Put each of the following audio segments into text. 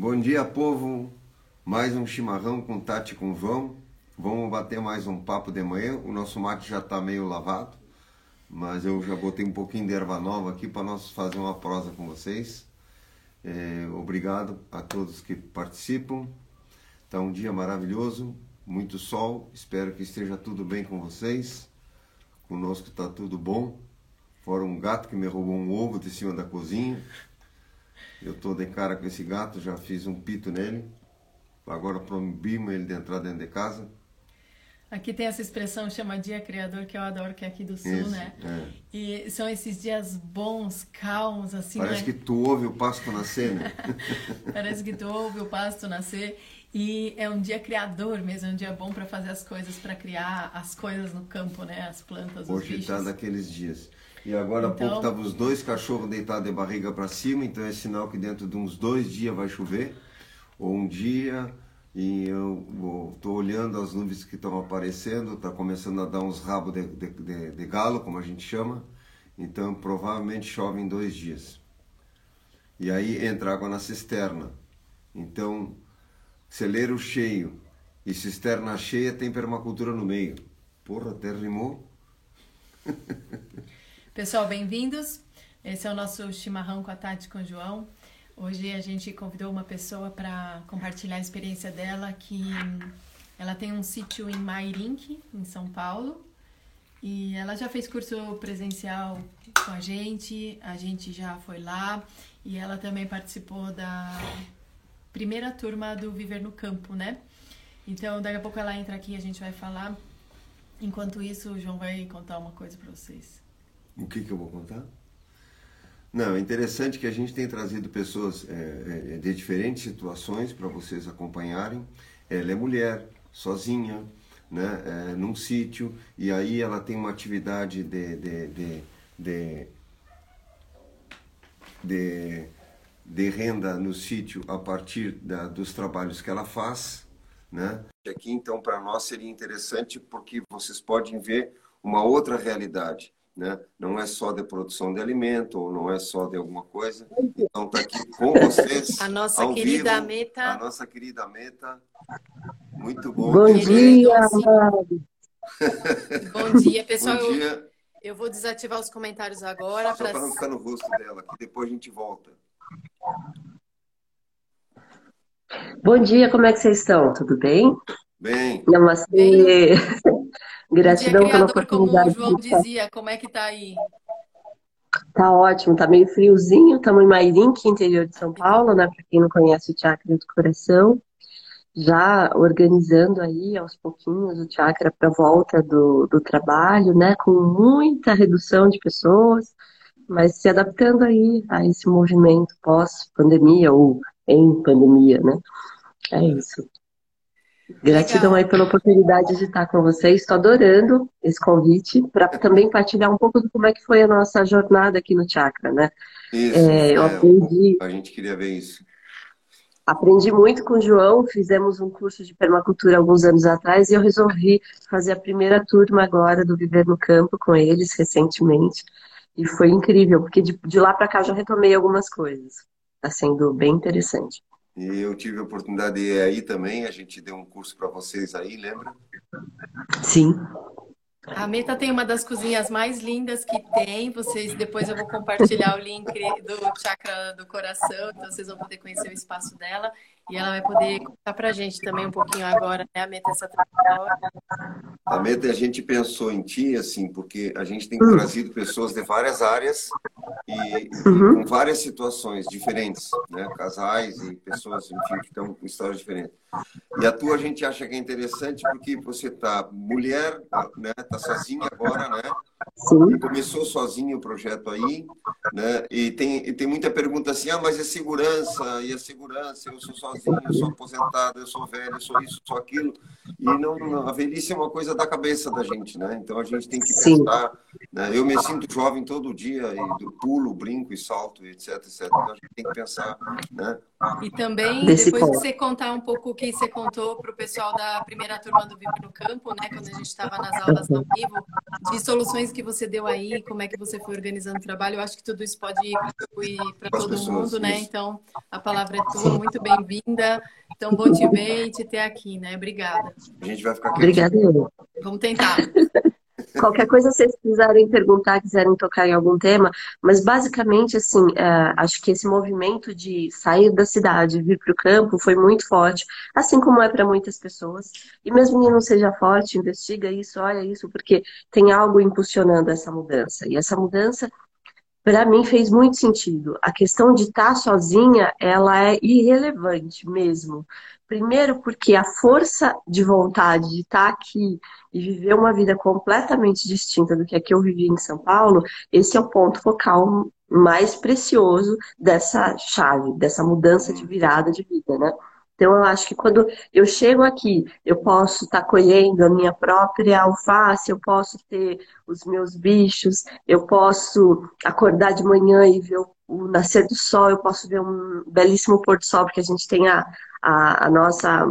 Bom dia, povo. Mais um chimarrão com Tati com João. Vamos bater mais um papo de manhã. O nosso mate já está meio lavado, mas eu já botei um pouquinho de erva nova aqui para nós fazer uma prosa com vocês. É, obrigado a todos que participam. Está um dia maravilhoso, muito sol. Espero que esteja tudo bem com vocês. Conosco está tudo bom. Fora um gato que me roubou um ovo de cima da cozinha. Eu estou de cara com esse gato, já fiz um pito nele. Agora proibimos ele de entrar dentro de casa. Aqui tem essa expressão chama dia criador que eu adoro, que é aqui do sul, Isso, né? é. E são esses dias bons, calmos, assim, Parece né? que tu ouve o pasto nascer, né? Parece que tu ouve o pasto nascer. E é um dia criador mesmo, é um dia bom para fazer as coisas, para criar as coisas no campo, né? As plantas, os Hoje bichos. está daqueles dias. E agora há Então- pouco estavam os dois cachorros deitados de barriga para cima, então é sinal que dentro de uns dois dias vai chover, ou um dia, e eu estou olhando as nuvens que estão aparecendo, está começando a dar uns rabos de, de, de- de galo, como a gente chama, então provavelmente chove em dois dias. E aí entra água na cisterna. Então, celeiro cheio e cisterna cheia tem permacultura no meio. Porra, até rimou. Pessoal, bem-vindos. Esse é o nosso chimarrão com a Tati com o João. Hoje a gente convidou uma pessoa para compartilhar a experiência dela, que ela tem um sítio em Mairink, em São Paulo, e ela já fez curso presencial com a gente, a gente já foi lá, e ela também participou da primeira turma do Viver no Campo, né? Então, daqui a pouco ela entra aqui e a gente vai falar. Enquanto isso, o João vai contar uma coisa para vocês. O que, que eu vou contar? Não, é interessante que a gente tem trazido pessoas é, é, de diferentes situações para vocês acompanharem. Ela é mulher, sozinha, né, é, num sítio, e aí ela tem uma atividade de, de, de, de, de, de renda no sítio a partir da, dos trabalhos que ela faz. Né? Aqui, então, para nós seria interessante porque vocês podem ver uma outra realidade. Né? Não é só de produção de alimento, ou não é só de alguma coisa. Então, está aqui com vocês. A nossa ao querida vivo, Meta. A nossa querida Meta. Muito bom. Bom dia. Bom dia, pessoal. Bom Eu, dia. eu vou desativar os comentários agora. Só pra- para não ficar no rosto dela, que depois a gente volta. Bom dia, como é que vocês estão? Tudo bem? Bem, Namastê. Dia Gratidão pela criador, como o oportunidade. João dizia, como é que tá aí? Tá ótimo, tá meio friozinho. Estamos em Mairink, interior de São Paulo, né? Para quem não conhece o Chakra do Coração. Já organizando aí aos pouquinhos o chakra para volta do, do trabalho, né? Com muita redução de pessoas, mas se adaptando aí a esse movimento pós-pandemia ou em pandemia, né? É isso. Gratidão Legal. aí pela oportunidade de estar com vocês. Estou adorando esse convite para também partilhar um pouco de como é que foi a nossa jornada aqui no Chakra, né? isso. É, eu é, aprendi, a gente queria ver isso. aprendi muito com o João, fizemos um curso de permacultura alguns anos atrás e eu resolvi fazer a primeira turma agora do Viver no Campo com eles recentemente. E foi incrível, porque de, de lá para cá eu já retomei algumas coisas. Está sendo bem interessante. E eu tive a oportunidade de ir aí também, a gente deu um curso para vocês aí, lembra? Sim. A Meta tem uma das cozinhas mais lindas que tem. Vocês depois eu vou compartilhar o link do Chakra do Coração, então vocês vão poder conhecer o espaço dela e ela vai poder contar pra gente também um pouquinho agora, né, a Meta essa trajetória. A Meta, a gente pensou em ti, assim, porque a gente tem Hum. trazido pessoas de várias áreas e, e Uhum. com várias situações diferentes, né? Casais e pessoas, enfim, que estão com histórias diferentes. E a tua a gente acha que é interessante porque você tá mulher, né? Tá sozinha agora, né? Sim. Começou sozinho o projeto aí, né? E tem, e tem muita pergunta assim, ah, mas é segurança, e a segurança, eu sou sozinho, eu sou aposentado, eu sou velho, eu sou isso, sou aquilo. E não, a velhice é uma coisa da cabeça da gente, né? Então a gente tem que pensar, né? Eu me sinto jovem todo dia, e do pulo, brinco e salto, etc, etc. Então a gente tem que pensar, né? E também, depois ponto. de você contar um pouco o que você contou para o pessoal da primeira turma do VIP no Campo, né, quando a gente estava nas aulas ao vivo, de soluções que você deu aí, como é que você foi organizando o trabalho, eu acho que tudo isso pode contribuir para todo pessoas, mundo, né? Então, a palavra é tua, muito bem-vinda. Então, bom te ver e te ter aqui, né? Obrigada. A gente vai ficar aqui. Obrigada. Vamos tentar. Qualquer coisa vocês quiserem perguntar, quiserem tocar em algum tema, mas basicamente, assim, é, acho que esse movimento de sair da cidade, vir para o campo, foi muito forte, assim como é para muitas pessoas. E mesmo que não seja forte, investiga isso, olha isso, porque tem algo impulsionando essa mudança. E essa mudança para mim fez muito sentido. A questão de estar tá sozinha, ela é irrelevante mesmo. Primeiro, porque a força de vontade de estar tá aqui e viver uma vida completamente distinta do que a que eu vivi em São Paulo, esse é o ponto focal mais precioso dessa chave, dessa mudança de virada de vida, né? Então, eu acho que quando eu chego aqui, eu posso estar tá colhendo a minha própria alface, eu posso ter os meus bichos, eu posso acordar de manhã e ver o, o nascer do sol, eu posso ver um belíssimo pôr do sol, porque a gente tem a, a, a nossa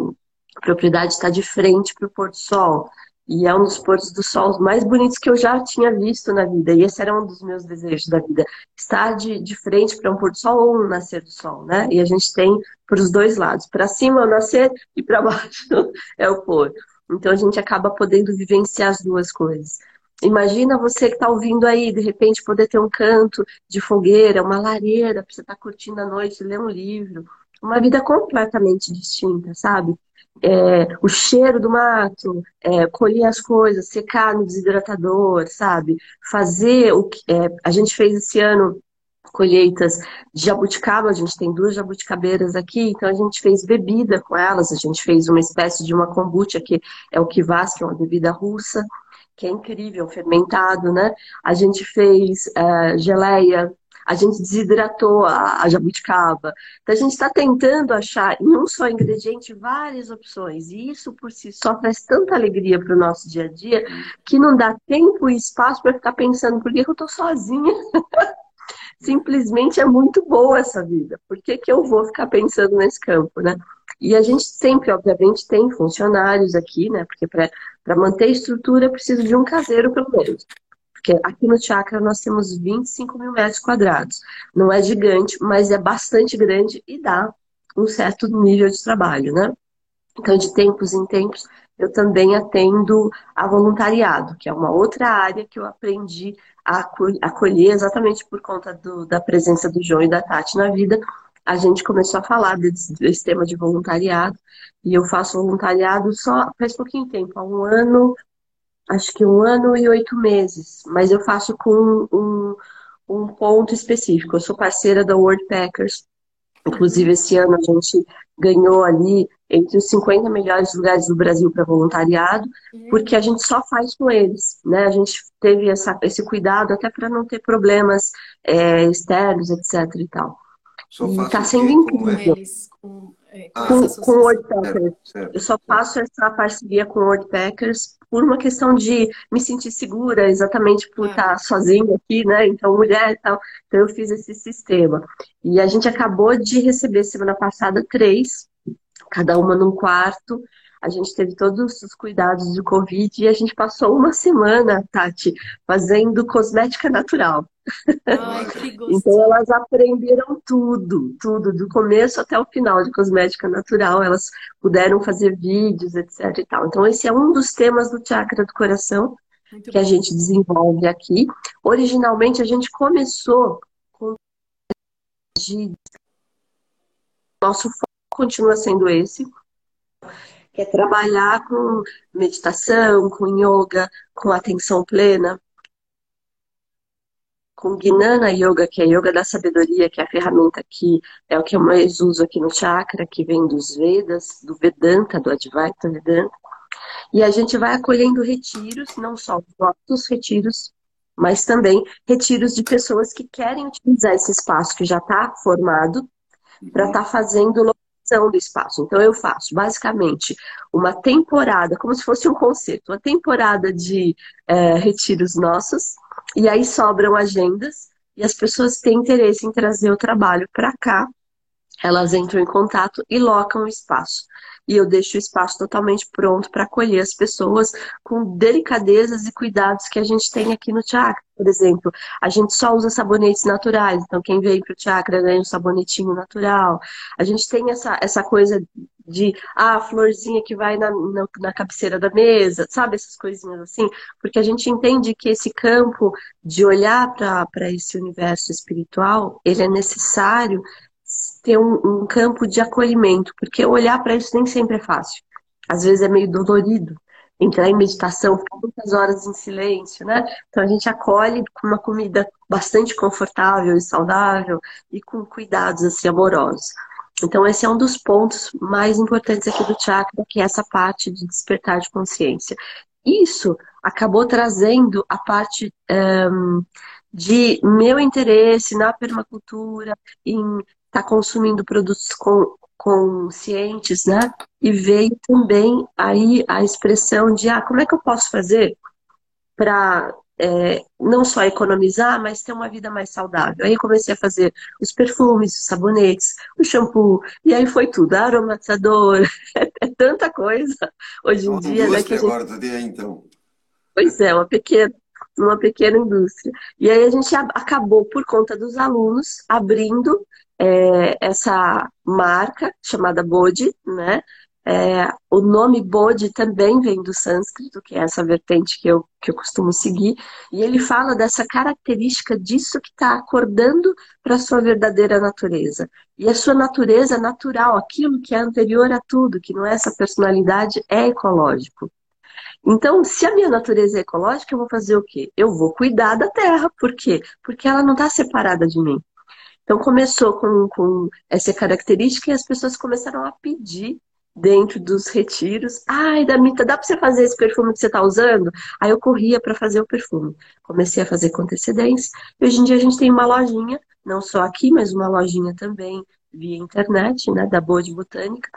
propriedade está de frente para o pôr do sol. E é um dos pôres do sol mais bonitos que eu já tinha visto na vida. E esse era um dos meus desejos da vida. Estar de, de frente para um pôr do sol ou um nascer do sol, né? E a gente tem para os dois lados. Para cima é o nascer e para baixo é o pôr. Então a gente acaba podendo vivenciar as duas coisas. Imagina você que está ouvindo aí, de repente poder ter um canto de fogueira, uma lareira, para você estar tá curtindo a noite, ler um livro. Uma vida completamente distinta, sabe? é, o cheiro do mato, é, colher as coisas, secar no desidratador, sabe? Fazer o que. É, a gente fez esse ano colheitas de jabuticaba, a gente tem duas jabuticabeiras aqui, então a gente fez bebida com elas, a gente fez uma espécie de uma kombucha, que é o kvass, que é uma bebida russa, que é incrível, fermentado, né? A gente fez uh, geleia a gente desidratou a, a jabuticaba. Então, a gente está tentando achar em um só ingrediente várias opções. E isso por si só traz tanta alegria para o nosso dia a dia que não dá tempo e espaço para ficar pensando por que, eu estou sozinha. Simplesmente é muito boa essa vida. Por que, que eu vou ficar pensando nesse campo, né? E a gente sempre, obviamente, tem funcionários aqui, né? Porque para manter a estrutura precisa de um caseiro, pelo menos. Porque aqui no Chakra nós temos 25 mil metros quadrados. Não é gigante, mas é bastante grande e dá um certo nível de trabalho, né? Então, de tempos em tempos, eu também atendo a voluntariado, que é uma outra área que eu aprendi a acolher exatamente por conta do, da presença do João e da Tati na vida. A gente começou a falar desse, desse tema de voluntariado, e eu faço voluntariado só faz pouquinho tempo, há um ano, acho que um ano e oito meses, mas eu faço com um, um ponto específico. Eu sou parceira da World Packers. Inclusive, esse ano a gente ganhou ali entre os 50 melhores lugares do Brasil para voluntariado, porque a gente só faz com eles, né? A gente teve essa, esse cuidado até para não ter problemas é, externos, etc e tal. Só e está sendo incrível. Com eles, com, é, com, ah, com o World Packers. Eu só faço essa parceria com o World Packers por uma questão de me sentir segura, exatamente por é. estar sozinha aqui, né? Então, mulher e tal. Então, eu fiz esse sistema. E a gente acabou de receber semana passada três, cada uma num quarto. A gente teve todos os cuidados do Covid e a gente passou uma semana, Tati, fazendo cosmética natural. Ai, então elas aprenderam tudo, tudo, do começo até o final de cosmética natural. Elas puderam fazer vídeos, etc. E tal. Então, esse é um dos temas do chakra do coração Muito que bom. a gente desenvolve aqui. Originalmente, a gente começou com. De... Nosso foco continua sendo esse, que é trabalhar com meditação, com yoga, com atenção plena, com Gnana Yoga, que é Yoga da Sabedoria, que é a ferramenta que é o que eu mais uso aqui no chakra, que vem dos Vedas, do Vedanta, do Advaita Vedanta. E a gente vai acolhendo retiros, não só os nossos retiros, mas também retiros de pessoas que querem utilizar esse espaço que já está formado para estar tá fazendo locação do espaço. Então eu faço basicamente uma temporada, como se fosse um concerto, uma temporada de é, retiros nossos e aí sobram agendas e as pessoas têm interesse em trazer o trabalho para cá elas entram em contato e locam o espaço. E eu deixo o espaço totalmente pronto para acolher as pessoas com delicadezas e cuidados que a gente tem aqui no chakra. Por exemplo, a gente só usa sabonetes naturais, então quem vem para o chakra ganha um sabonetinho natural. A gente tem essa, essa coisa de ah, a florzinha que vai na, na, na, cabeceira da mesa, sabe? Essas coisinhas assim, porque a gente entende que esse campo de olhar para esse universo espiritual, ele é necessário ter um, um campo de acolhimento, porque olhar para isso nem sempre é fácil. Às vezes é meio dolorido. Entrar em meditação, ficar muitas horas em silêncio, né? Então a gente acolhe com uma comida bastante confortável e saudável e com cuidados assim amorosos. Então esse é um dos pontos mais importantes aqui do chakra, que é essa parte de despertar de consciência. Isso acabou trazendo a parte um, de meu interesse na permacultura, em está consumindo produtos com, conscientes, né? E veio também aí a expressão de ah, como é que eu posso fazer para é, não só economizar, mas ter uma vida mais saudável. Aí eu comecei a fazer os perfumes, os sabonetes, o shampoo, e aí foi tudo, aromatizador, é, tanta coisa hoje em dia. Né, que a gente... agora, dia, então. Pois é, uma pequena, uma pequena indústria. E aí a gente acabou, por conta dos alunos, abrindo é, essa marca chamada Bodhi, né? É, o nome Bodhi também vem do sânscrito, que é essa vertente que eu, que eu costumo seguir, e ele fala dessa característica disso que está acordando para a sua verdadeira natureza. E a sua natureza natural, aquilo que é anterior a tudo, que não é essa personalidade, é ecológico. Então, se a minha natureza é ecológica, eu vou fazer o quê? Eu vou cuidar da terra. Por quê? Porque ela não está separada de mim. Então começou com, com essa característica e as pessoas começaram a pedir dentro dos retiros. Ai, Damita, dá para você fazer esse perfume que você está usando? Aí eu corria para fazer o perfume. Comecei a fazer com antecedência. E hoje em dia a gente tem uma lojinha, não só aqui, mas uma lojinha também via internet, né, da Boa de Botânica.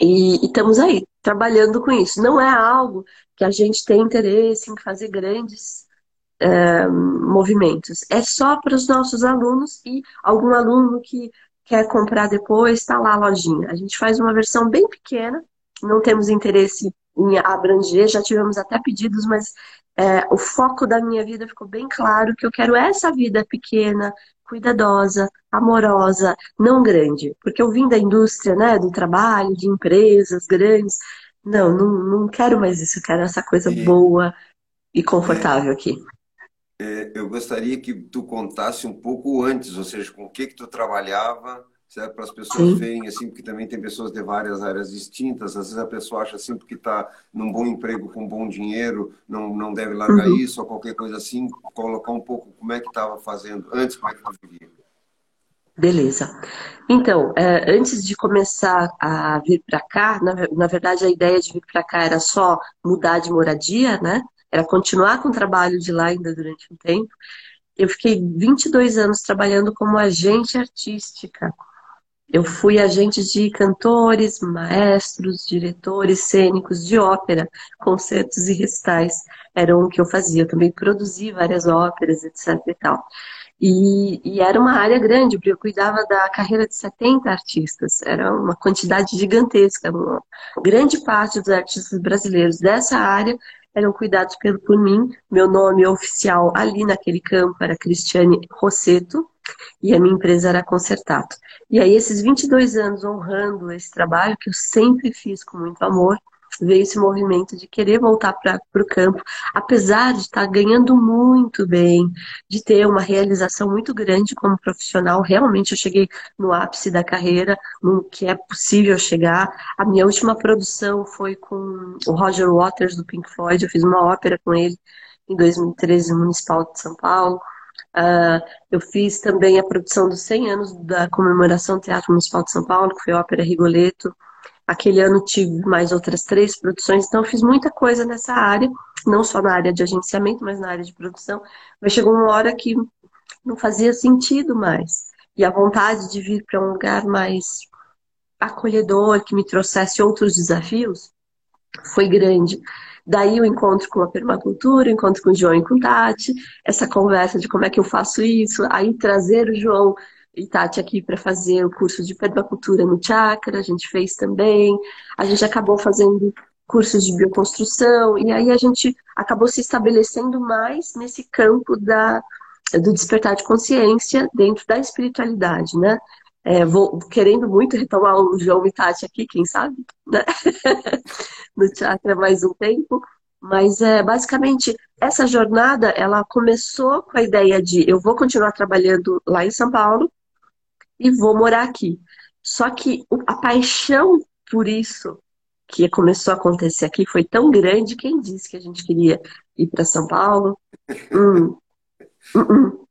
E, e estamos aí, trabalhando com isso. Não é algo que a gente tem interesse em fazer grandes é, movimentos. É só para os nossos alunos e algum aluno que quer comprar depois, está lá a lojinha. A gente faz uma versão bem pequena, não temos interesse em abranger, já tivemos até pedidos, mas é, o foco da minha vida ficou bem claro que eu quero essa vida pequena, cuidadosa, amorosa, não grande. Porque eu vim da indústria, né, do trabalho, de empresas grandes. Não, não, não quero mais isso, eu quero essa coisa boa e confortável aqui é, eu gostaria que tu contasse um pouco antes, ou seja, com o que que tu trabalhava, certo? Para as pessoas Sim. verem assim, porque também tem pessoas de várias áreas distintas. Às vezes a pessoa acha assim, porque está num bom emprego com bom dinheiro, não, não deve largar uhum. isso ou qualquer coisa assim. Colocar um pouco como é que estava fazendo antes, como é que tu vivia. Beleza. Então, é, antes de começar a vir para cá, na, na verdade a ideia de vir para cá era só mudar de moradia, né? Era continuar com o trabalho de lá ainda durante um tempo. Eu fiquei 22 anos trabalhando como agente artística. Eu fui agente de cantores, maestros, diretores cênicos de ópera, concertos e recitais. Era o que eu fazia. Eu também produzi várias óperas, etc. e tal. E, e, era uma área grande, porque eu cuidava da carreira de 70 artistas. Era uma quantidade gigantesca. Uma grande parte dos artistas brasileiros dessa área eram cuidados pelo, por mim. Meu nome oficial ali naquele campo era Cristiane Rosseto e a minha empresa era Concertato. E aí, esses 22 anos honrando esse trabalho que eu sempre fiz com muito amor, veio esse movimento de querer voltar para o campo, apesar de estar ganhando muito bem, de ter uma realização muito grande como profissional. Realmente eu cheguei no ápice da carreira, no que é possível chegar. A minha última produção foi com o Roger Waters do Pink Floyd, eu fiz uma ópera com ele em 2013 no Municipal de São Paulo. Uh, eu fiz também a produção dos 100 anos da comemoração Teatro Municipal de São Paulo, que foi a ópera Rigoletto. Aquele ano tive mais outras três produções, então fiz muita coisa nessa área, não só na área de agenciamento, mas na área de produção. Mas chegou uma hora que não fazia sentido mais. E a vontade de vir para um lugar mais acolhedor, que me trouxesse outros desafios, foi grande. Daí o encontro com a permacultura, o encontro com o João e com o Tati, essa conversa de como é que eu faço isso, aí trazer o João Tati aqui para fazer o curso de permacultura no chakra, a gente fez também. A gente acabou fazendo cursos de bioconstrução, e aí a gente acabou se estabelecendo mais nesse campo da, do despertar de consciência dentro da espiritualidade, né? É, vou querendo muito retomar o João Mitati aqui, quem sabe, né? no chakra mais um tempo. Mas é basicamente essa jornada ela começou com a ideia de eu vou continuar trabalhando lá em São Paulo e vou morar aqui. Só que a paixão por isso que começou a acontecer aqui foi tão grande. Quem disse que a gente queria ir para São Paulo? Hum. Uh -uh.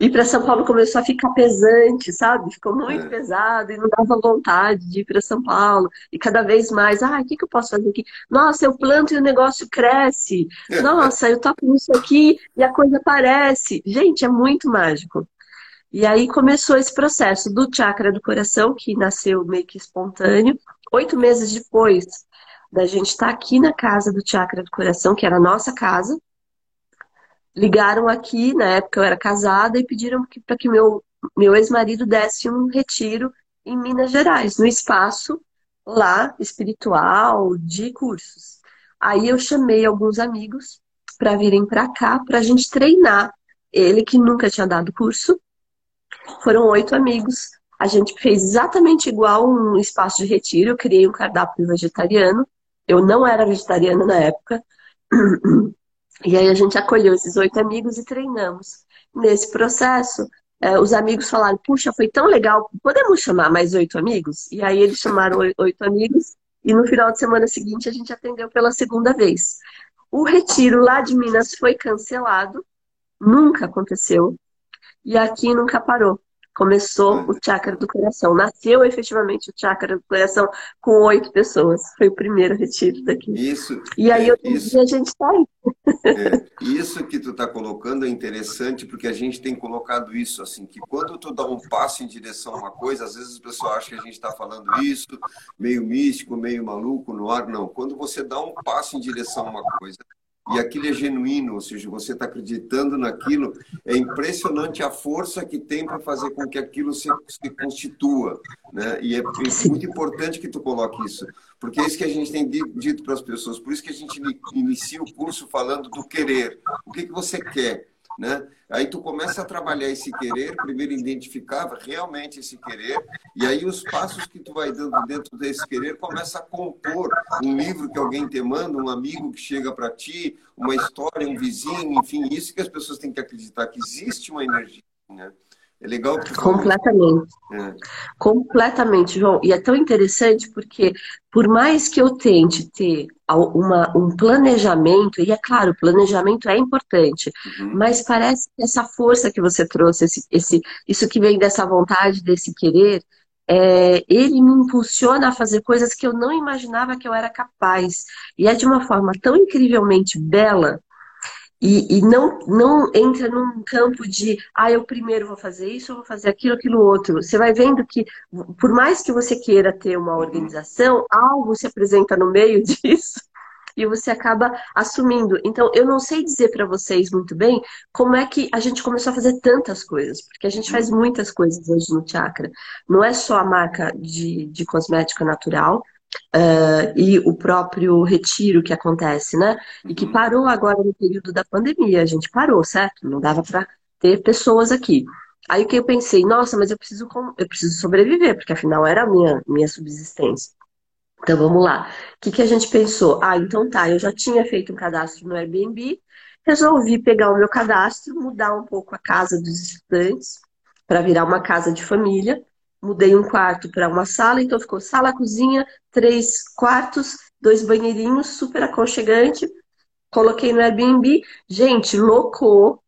Ir para São Paulo começou a ficar pesante, sabe? Ficou muito é. pesado e não dava vontade de ir para São Paulo. E cada vez mais, ah, o que, que eu posso fazer aqui? Nossa, eu planto e o negócio cresce. Nossa, eu toco nisso aqui e a coisa aparece. Gente, é muito mágico. E aí começou esse processo do chakra do coração, que nasceu meio que espontâneo. Oito meses depois da gente estar tá aqui na casa do chakra do coração, que era a nossa casa, ligaram aqui, na época eu era casada, e pediram para que meu, meu ex-marido desse um retiro em Minas Gerais, no espaço lá espiritual de cursos. Aí eu chamei alguns amigos para virem para cá para a gente treinar. Ele que nunca tinha dado curso, foram oito amigos. A gente fez exatamente igual um espaço de retiro. Eu criei um cardápio vegetariano. Eu não era vegetariana na época. E aí a gente acolheu esses oito amigos e treinamos. Nesse processo, eh, os amigos falaram: puxa, foi tão legal, podemos chamar mais oito amigos? E aí eles chamaram oito amigos e no final de semana seguinte a gente atendeu pela segunda vez. O retiro lá de Minas foi cancelado, nunca aconteceu, e aqui nunca parou começou o chakra do coração. Nasceu efetivamente o chakra do coração com oito pessoas. Foi o primeiro retiro daqui. Isso. E aí, é, isso, a gente está aí. É, isso que tu está colocando é interessante, porque a gente tem colocado isso, assim, que quando tu dá um passo em direção a uma coisa, às vezes o pessoal acha que a gente está falando isso, meio místico, meio maluco no ar. Não. Quando você dá um passo em direção a uma coisa, e aquilo é genuíno, ou seja, você está acreditando naquilo, é impressionante a força que tem para fazer com que aquilo se, se constitua. Né? E é, é muito importante que tu coloque isso, porque é isso que a gente tem dito para as pessoas, por isso que a gente inicia o curso falando do querer. O que, que você quer? Né? Aí tu começa a trabalhar esse querer, primeiro identificar realmente esse querer, e aí os passos que tu vai dando dentro desse querer começa a compor um livro que alguém te manda, um amigo que chega para ti, uma história, um vizinho, enfim, isso que as pessoas têm que acreditar que existe uma energia, né? É legal que Completamente. É. Completamente, João. E é tão interessante porque, por mais que eu tente ter uma, um planejamento, e é claro, o planejamento é importante, uhum. mas parece que essa força que você trouxe, esse, esse, isso que vem dessa vontade, desse querer, é, ele me impulsiona a fazer coisas que eu não imaginava que eu era capaz. E é de uma forma tão incrivelmente bela e, e, não, não entra num campo de, ah, eu primeiro vou fazer isso, eu vou fazer aquilo, aquilo outro. Você vai vendo que, por mais que você queira ter uma organização, algo se apresenta no meio disso e você acaba assumindo. Então, eu não sei dizer para vocês muito bem como é que a gente começou a fazer tantas coisas, porque a gente faz muitas coisas hoje no Chakra. Não é só a marca de, de cosmética natural, Uh, e o próprio retiro que acontece, né? E que uhum. parou agora no período da pandemia. A gente parou, certo? Não dava para ter pessoas aqui. Aí que eu pensei, nossa, mas eu preciso, eu preciso sobreviver, porque afinal era a minha, minha subsistência. Então vamos lá. O que, que a gente pensou? Ah, então tá, eu já tinha feito um cadastro no Airbnb, resolvi pegar o meu cadastro, mudar um pouco a casa dos estudantes para virar uma casa de família mudei um quarto para uma sala, então ficou sala, cozinha, três quartos, dois banheirinhos, super aconchegante. Coloquei no Airbnb. Gente, locou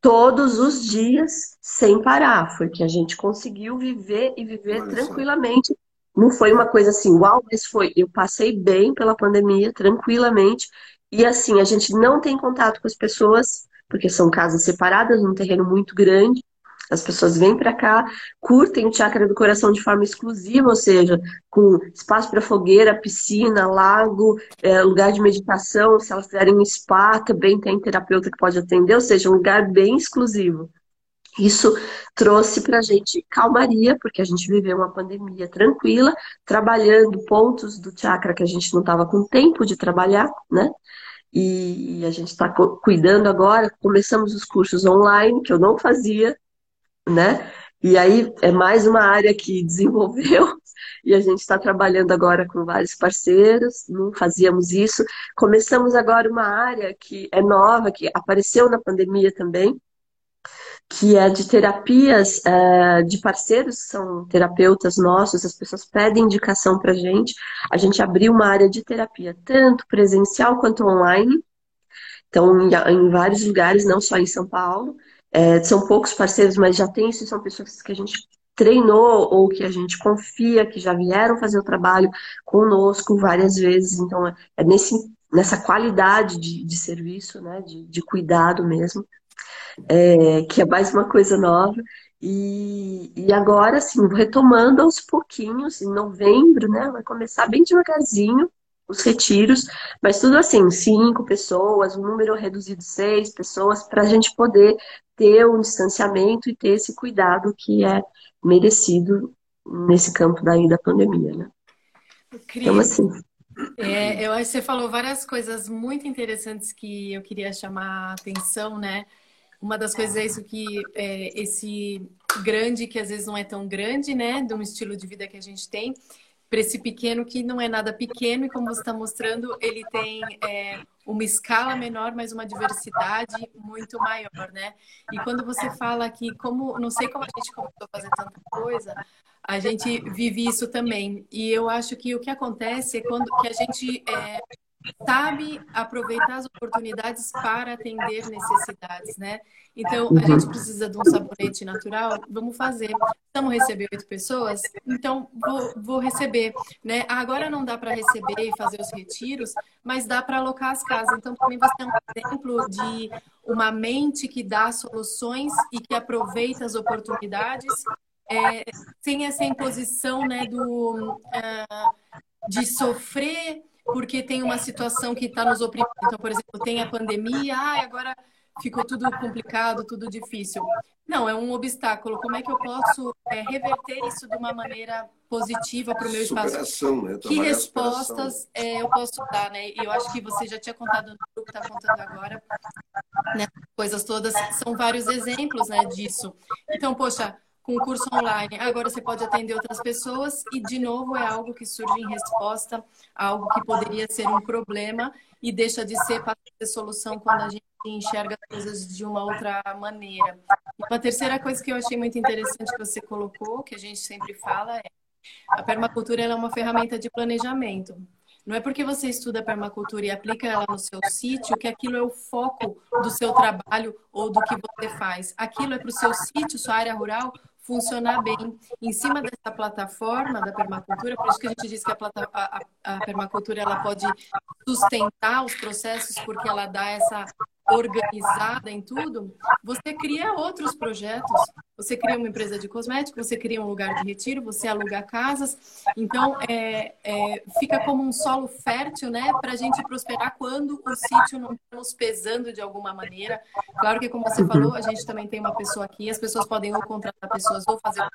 todos os dias sem parar. Foi que a gente conseguiu viver e viver Olha tranquilamente. Não foi uma coisa assim, uau, mas foi. Eu passei bem pela pandemia, tranquilamente. E assim, a gente não tem contato com as pessoas, porque são casas separadas, num terreno muito grande. As pessoas vêm para cá, curtem o chakra do coração de forma exclusiva, ou seja, com espaço para fogueira, piscina, lago, é, lugar de meditação. Se elas quiserem um spa, também tem terapeuta que pode atender, ou seja, um lugar bem exclusivo. Isso trouxe para a gente calmaria, porque a gente viveu uma pandemia tranquila, trabalhando pontos do chakra que a gente não estava com tempo de trabalhar, né? E a gente está cuidando agora. Começamos os cursos online, que eu não fazia, né? E aí é mais uma área que desenvolveu e a gente está trabalhando agora com vários parceiros, não fazíamos isso. Começamos agora uma área que é nova, que apareceu na pandemia também, que é de terapias é, de parceiros, são terapeutas nossos, as pessoas pedem indicação para a gente. A gente abriu uma área de terapia, tanto presencial quanto online. Então, em, em vários lugares, não só em São Paulo. É, são poucos parceiros, mas já tem isso, são pessoas que a gente treinou ou que a gente confia, que já vieram fazer o trabalho conosco várias vezes. Então, é nesse, nessa qualidade de, de serviço, né, de, de cuidado mesmo, é, que é mais uma coisa nova. E, e agora, assim, retomando aos pouquinhos, em novembro, né, vai começar bem devagarzinho, os retiros, mas tudo assim, cinco pessoas, um número reduzido seis pessoas, para a gente poder ter um distanciamento e ter esse cuidado que é merecido nesse campo daí da pandemia, né? Então, assim. É, eu acho que você falou várias coisas muito interessantes que eu queria chamar a atenção, né? Uma das coisas é isso que é, esse grande, que às vezes não é tão grande, né? De um estilo de vida que a gente tem, para esse pequeno que não é nada pequeno e como você está mostrando, ele tem é, uma escala menor, mas uma diversidade muito maior, né? E quando você fala que como, não sei como a gente começou a fazer tanta coisa, a gente vive isso também. E eu acho que o que acontece é quando que a gente é, sabe aproveitar as oportunidades para atender necessidades, né? Então, a gente precisa de um sabonete natural, vamos fazer. Vamos receber oito pessoas? Então, vou, vou receber, né? Agora não dá para receber e fazer os retiros, mas dá para alocar as casas. Então, também você tem um exemplo de uma mente que dá soluções e que aproveita as oportunidades é, sem essa imposição, né, do... Uh, de sofrer porque tem uma situação que está nos oprimindo. Então, por exemplo, tem a pandemia, ah, agora ficou tudo complicado, tudo difícil. Não, é um obstáculo. Como é que eu posso é, reverter isso de uma maneira positiva para o meu espaço? Né? Que respostas é, eu posso dar, né? E eu acho que você já tinha contado no grupo, está contando agora, né? Coisas todas, são vários exemplos, né, disso. Então, poxa, o curso online. Agora você pode atender outras pessoas e, de novo, é algo que surge em resposta a algo que poderia ser um problema e deixa de ser para ter solução quando a gente enxerga as coisas de uma outra maneira. Uma terceira coisa que eu achei muito interessante que você colocou, que a gente sempre fala, é a permacultura é uma ferramenta de planejamento. Não é porque você estuda permacultura e aplica ela no seu sítio que aquilo é o foco do seu trabalho ou do que você faz. Aquilo é para o seu sítio, sua área rural, funcionar bem em cima dessa plataforma da permacultura, por isso que a gente diz que a, a, a permacultura ela pode sustentar os processos porque ela dá essa organizada em tudo, você cria outros projetos. Você cria uma empresa de cosméticos, você cria um lugar de retiro, você aluga casas. Então, é, é, fica como um solo fértil, né, para a gente prosperar quando o sítio não está nos pesando de alguma maneira. Claro que, como você falou, a gente também tem uma pessoa aqui, as pessoas podem ou contratar pessoas ou fazer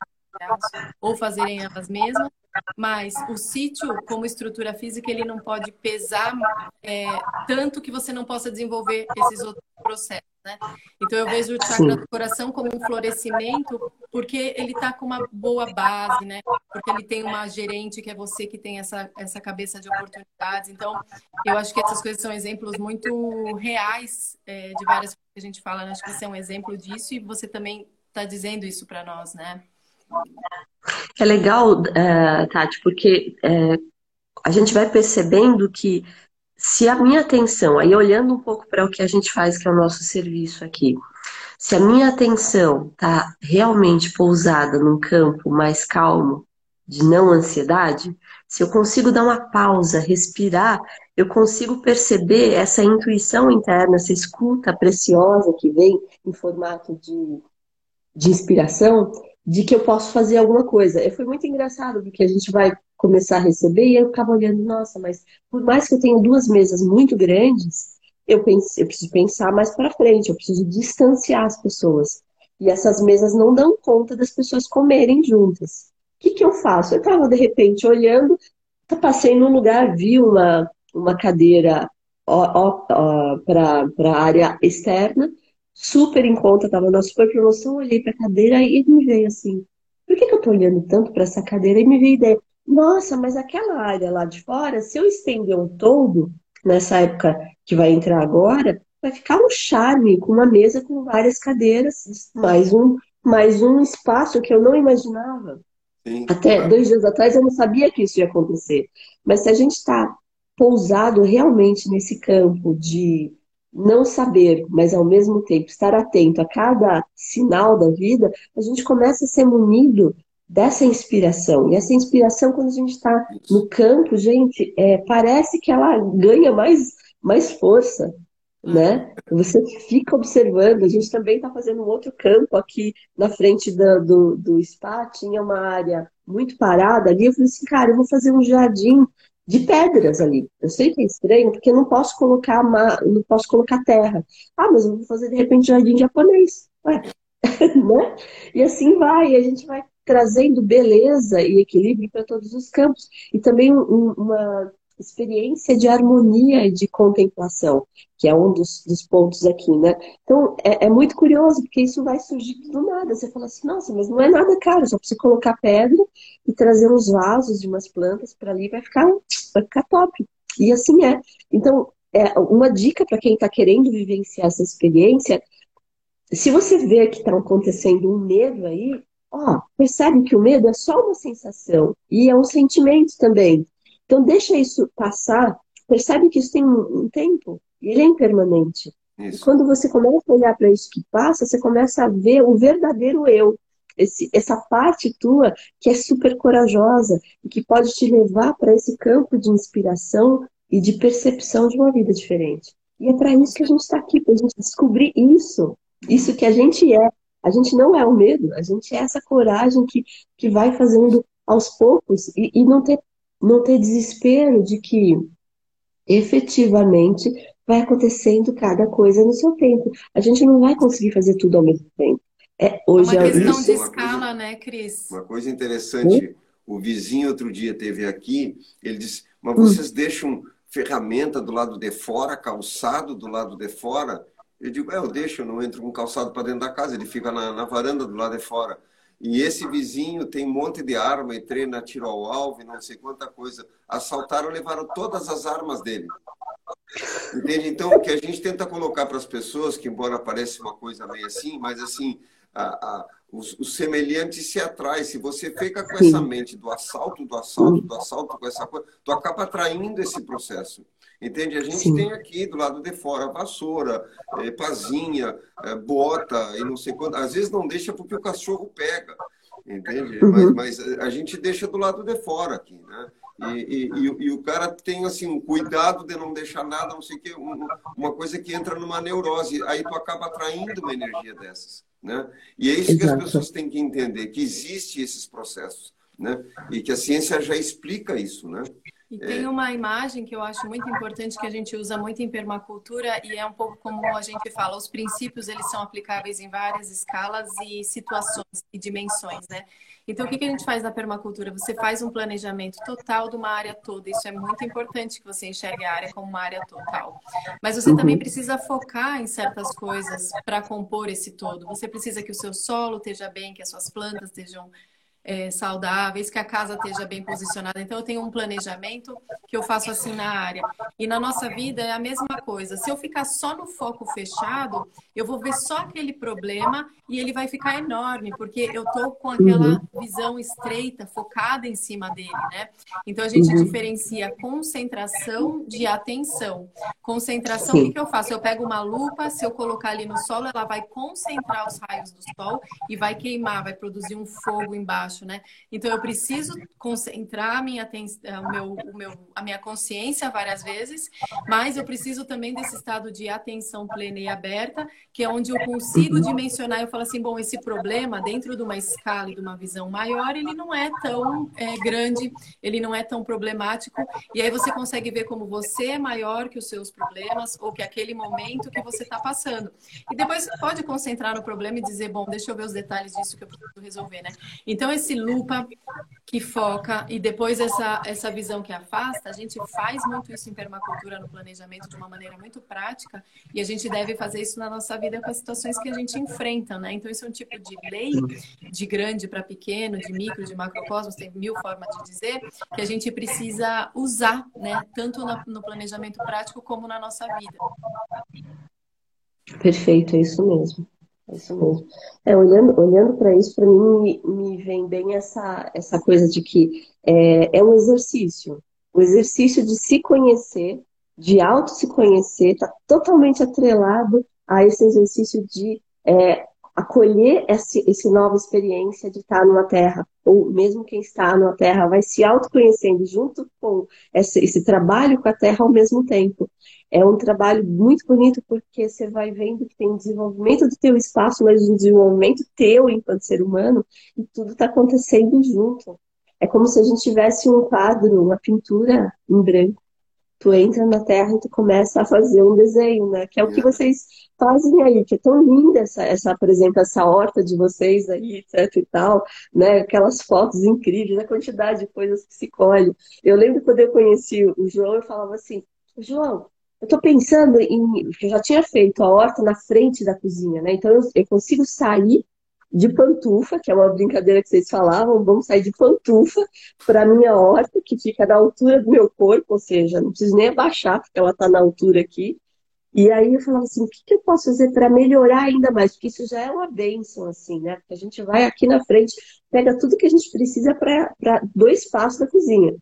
ou fazerem elas mesmas, mas o sítio, como estrutura física, ele não pode pesar é, tanto que você não possa desenvolver esses outros processos, né? Então eu vejo o chakra do coração como um florescimento, porque ele está com uma boa base, né? Porque ele tem uma gerente que é você que tem essa, essa cabeça de oportunidades. Então, eu acho que essas coisas são exemplos muito reais é, de várias coisas que a gente fala. Né? Acho que você é um exemplo disso e você também está dizendo isso para nós, né? É legal, uh, Tati, porque uh, a gente vai percebendo que se a minha atenção, aí olhando um pouco para o que a gente faz, que é o nosso serviço aqui, se a minha atenção está realmente pousada num campo mais calmo, de não ansiedade, se eu consigo dar uma pausa, respirar, eu consigo perceber essa intuição interna, essa escuta preciosa que vem em formato de, de inspiração, de que eu posso fazer alguma coisa. E foi muito engraçado, porque a gente vai começar a receber e eu ficava olhando, nossa, mas por mais que eu tenha duas mesas muito grandes, eu, pense, eu preciso pensar mais para frente, eu preciso distanciar as pessoas. E essas mesas não dão conta das pessoas comerem juntas. O que, que eu faço? Eu estava, de repente, olhando, passei num lugar, vi uma, uma cadeira para a área externa, super em conta, estava na super promoção, olhei para a cadeira e me veio assim, por que, que eu estou olhando tanto para essa cadeira? E me veio a ideia, nossa, mas aquela área lá de fora, se eu estender um todo, nessa época que vai entrar agora, vai ficar um charme com uma mesa com várias cadeiras, mais um, mais um espaço que eu não imaginava. Sim, Até claro. dois dias atrás eu não sabia que isso ia acontecer. Mas se a gente está pousado realmente nesse campo de não saber, mas ao mesmo tempo estar atento a cada sinal da vida, a gente começa a ser munido dessa inspiração. E essa inspiração, quando a gente está no campo, gente, é, parece que ela ganha mais, mais força, né? Você fica observando. A gente também está fazendo um outro campo aqui na frente do, do, do spa, tinha uma área muito parada ali. Eu falei assim, cara, eu vou fazer um jardim de pedras ali. Eu sei que é estranho, porque eu não posso colocar ma... não posso colocar terra. Ah, mas eu vou fazer de repente jardim japonês. Né? E assim vai, e a gente vai trazendo beleza e equilíbrio para todos os campos. E também um, uma experiência de harmonia e de contemplação, que é um dos, dos pontos aqui, né? Então, é, é, muito curioso, porque isso vai surgir do nada. Você fala assim, nossa, mas não é nada caro, só precisa colocar pedra e trazer uns vasos de umas plantas para ali, vai ficar, vai ficar top. E assim é. Então, é uma dica para quem está querendo vivenciar essa experiência, se você vê que está acontecendo um medo aí, ó, percebe que o medo é só uma sensação e é um sentimento também. Então, deixa isso passar, percebe que isso tem um, tempo, e ele é impermanente. Isso. E quando você começa a olhar para isso que passa, você começa a ver o verdadeiro eu, esse, essa parte tua que é super corajosa e que pode te levar para esse campo de inspiração e de percepção de uma vida diferente. E é para isso que a gente está aqui, para a gente descobrir isso, isso que a gente é. A gente não é o medo, a gente é essa coragem que, que vai fazendo aos poucos e, e não ter não ter desespero de que efetivamente vai acontecendo cada coisa no seu tempo. A gente não vai conseguir fazer tudo ao mesmo tempo. É, hoje é uma questão de escala, coisa, né, Cris? Uma coisa interessante, hum? o vizinho outro dia teve aqui, ele disse, mas vocês hum. deixam ferramenta do lado de fora, calçado do lado de fora? Eu digo, é, eu deixo, eu não entro com calçado para dentro da casa, ele fica na, na varanda do lado de fora. E esse vizinho tem um monte de arma e treina tiro ao alvo e não sei quanta coisa. Assaltaram, levaram todas as armas dele. Entende? Então, o que a gente tenta colocar para as pessoas, que embora pareça uma coisa meio assim, mas assim, a, a, os, os semelhantes se atraem. Se você fica com essa mente do assalto, do assalto, do assalto, com essa coisa, tu acaba atraindo esse processo. Entende? A gente Sim. tem aqui do lado de fora vassoura, é, pazinha, é, bota e não sei quanto. Às vezes não deixa porque o cachorro pega, entende? Uhum. Mas, mas, a gente deixa do lado de fora aqui, né? E, e, e, o cara tem assim um cuidado de não deixar nada, não sei o que, uma coisa que entra numa neurose. Aí tu acaba atraindo uma energia dessas, né? E é isso Exato. que as pessoas têm que entender, que existe esses processos, né? E que a ciência já explica isso, né? E tem é. uma imagem que eu acho muito importante que a gente usa muito em permacultura e é um pouco como a gente fala, os princípios eles são aplicáveis em várias escalas e situações e dimensões, né? Então, o que a gente faz na permacultura? Você faz um planejamento total de uma área toda. Isso é muito importante que você enxergue a área como uma área total. Mas você também precisa focar em certas coisas para compor esse todo. Você precisa que o seu solo esteja bem, que as suas plantas estejam é, saudáveis, que a casa esteja bem posicionada. Então, eu tenho um planejamento que eu faço assim na área. E na nossa vida é a mesma coisa. Se eu ficar só no foco fechado, eu vou ver só aquele problema e ele vai ficar enorme, porque eu estou com aquela uhum. visão estreita, focada em cima dele, né? Então, a gente uhum. diferencia concentração de atenção. Concentração, Sim. o que, que eu faço? Eu pego uma lupa, se eu colocar ali no solo, ela vai concentrar os raios do sol e vai queimar, vai produzir um fogo embaixo baixo, né? Então eu preciso concentrar a minha, atenção, o meu, o meu, a minha consciência várias vezes, mas eu preciso também desse estado de atenção plena e aberta, que é onde eu consigo dimensionar. Eu falo assim, bom, esse problema dentro de uma escala e de uma visão maior, ele não é tão é, grande, ele não é tão problemático, e aí você consegue ver como você é maior que os seus problemas ou que aquele momento que você está passando. E depois pode concentrar no problema e dizer, bom, deixa eu ver os detalhes disso que eu preciso resolver, né? Então, esse lupa que foca e depois essa, essa visão que afasta, a gente faz muito isso em permacultura no planejamento de uma maneira muito prática e a gente deve fazer isso na nossa vida com as situações que a gente enfrenta, né? Então, isso é um tipo de lei de grande para pequeno, de micro, de macrocosmos, tem mil formas de dizer, que a gente precisa usar, né? Tanto no planejamento prático como na nossa vida. Perfeito, é isso mesmo. É isso mesmo. É, olhando olhando para isso, para mim me, me, vem bem essa, essa coisa de que é, é um exercício. O exercício de se conhecer, de auto se conhecer, está totalmente atrelado a esse exercício de é, acolher essa, essa nova experiência de estar numa terra, ou mesmo quem está numa terra vai se autoconhecendo junto com esse, esse trabalho com a terra ao mesmo tempo. É um trabalho muito bonito porque você vai vendo que tem um desenvolvimento do teu espaço, mas um desenvolvimento teu enquanto ser humano, e tudo está acontecendo junto. É como se a gente tivesse um quadro, uma pintura em branco. Tu entra na terra e tu começa a fazer um desenho, né? Que é o que vocês fazem aí, que é tão linda essa, essa por exemplo, essa horta de vocês aí, etc e tal, né? Aquelas fotos incríveis, a quantidade de coisas que se colhe. Eu lembro quando eu conheci o João, eu falava assim, João, eu estou pensando em. Eu já tinha feito a horta na frente da cozinha, né? Então eu, eu, consigo sair de pantufa, que é uma brincadeira que vocês falavam, vamos sair de pantufa para minha horta, que fica na altura do meu corpo, ou seja, não preciso nem abaixar, porque ela está na altura aqui. E aí eu falava assim, o que, que eu posso fazer para melhorar ainda mais? Porque isso já é uma bênção, assim, né? Porque a gente vai aqui na frente, pega tudo que a gente precisa para dois passos da cozinha.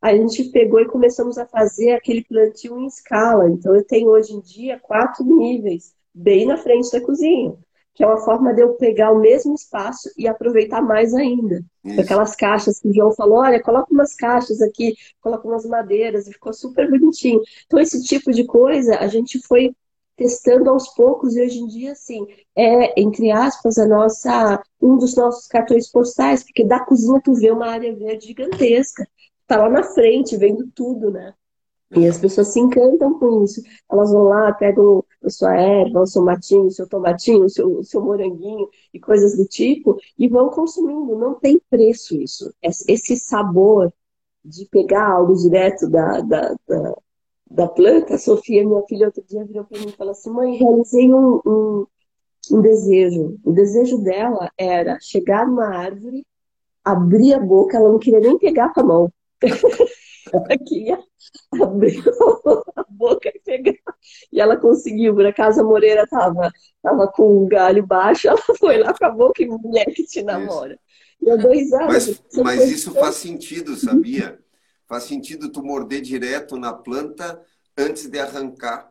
A gente pegou e começamos a fazer aquele plantio em escala. Então eu tenho hoje em dia quatro níveis, bem na frente da cozinha que é uma forma de eu pegar o mesmo espaço e aproveitar mais ainda. Isso. Aquelas caixas que o João falou, olha, coloca umas caixas aqui, coloca umas madeiras, e ficou super bonitinho. Então, esse tipo de coisa a gente foi testando aos poucos e hoje em dia, assim, é, entre aspas, a nossa, um dos nossos cartões postais, porque da cozinha tu vê uma área verde gigantesca. Tá lá na frente, vendo tudo, né? E as pessoas se encantam com isso. Elas vão lá, pegam a sua erva, o seu matinho, o seu tomatinho, o seu, o seu moranguinho e coisas do tipo, e vão consumindo. Não tem preço isso. Esse sabor de pegar algo direto da, da, da, da planta. A Sofia, minha filha, outro dia virou para mim e falou assim: mãe, realizei um, um, um desejo. O desejo dela era chegar numa árvore, abrir a boca, ela não queria nem pegar com a mão. ela queria abrir a boca e pegar. E ela conseguiu, por acaso a Moreira estava tava com um galho baixo, ela foi lá com a boca e mulher que te namora. E há dois anos. Mas, mas isso faz sentido, sabia? Faz sentido tu morder direto na planta antes de arrancar.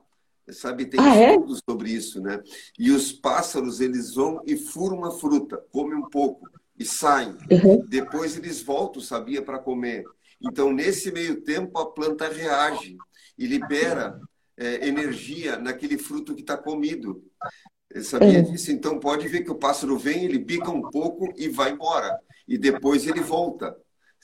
Sabe, tem ah, é? estudos é? sobre isso, né? E os pássaros, eles vão e furam uma fruta, comem um pouco e saem. Uhum. Depois eles voltam, sabia, para comer. Então, nesse meio tempo, a planta reage e libera é, energia naquele fruto que está comido. Eu sabia é. disso? Então, pode ver que o pássaro vem, ele pica um pouco e vai embora. E depois ele volta